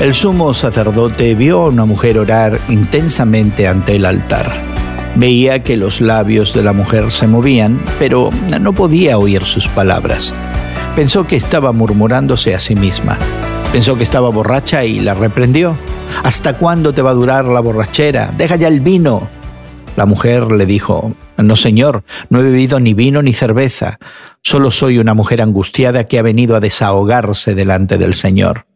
El sumo sacerdote vio a una mujer orar intensamente ante el altar. Veía que los labios de la mujer se movían, pero no podía oír sus palabras. Pensó que estaba murmurándose a sí misma. Pensó que estaba borracha y la reprendió. ¿Hasta cuándo te va a durar la borrachera? Deja ya el vino. La mujer le dijo, No, señor, no he bebido ni vino ni cerveza. Solo soy una mujer angustiada que ha venido a desahogarse delante del Señor.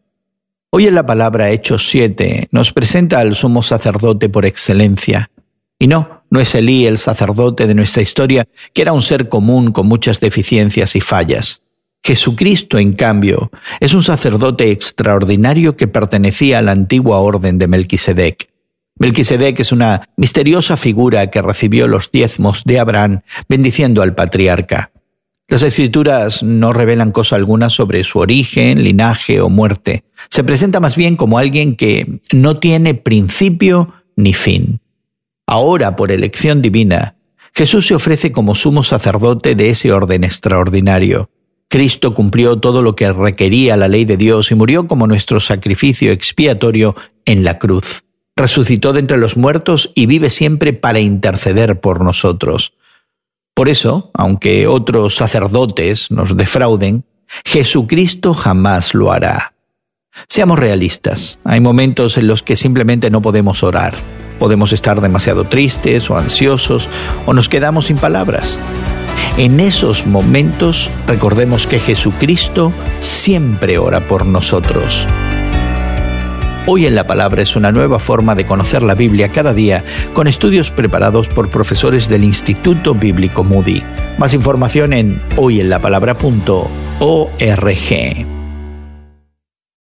Hoy en la palabra Hechos 7 nos presenta al sumo sacerdote por excelencia. Y no, no es Elí el sacerdote de nuestra historia, que era un ser común con muchas deficiencias y fallas. Jesucristo, en cambio, es un sacerdote extraordinario que pertenecía a la antigua orden de Melquisedec. Melquisedec es una misteriosa figura que recibió los diezmos de Abraham bendiciendo al patriarca. Las escrituras no revelan cosa alguna sobre su origen, linaje o muerte. Se presenta más bien como alguien que no tiene principio ni fin. Ahora, por elección divina, Jesús se ofrece como sumo sacerdote de ese orden extraordinario. Cristo cumplió todo lo que requería la ley de Dios y murió como nuestro sacrificio expiatorio en la cruz. Resucitó de entre los muertos y vive siempre para interceder por nosotros. Por eso, aunque otros sacerdotes nos defrauden, Jesucristo jamás lo hará. Seamos realistas, hay momentos en los que simplemente no podemos orar. Podemos estar demasiado tristes o ansiosos o nos quedamos sin palabras. En esos momentos recordemos que Jesucristo siempre ora por nosotros. Hoy en la Palabra es una nueva forma de conocer la Biblia cada día con estudios preparados por profesores del Instituto Bíblico Moody. Más información en hoyenlapalabra.org.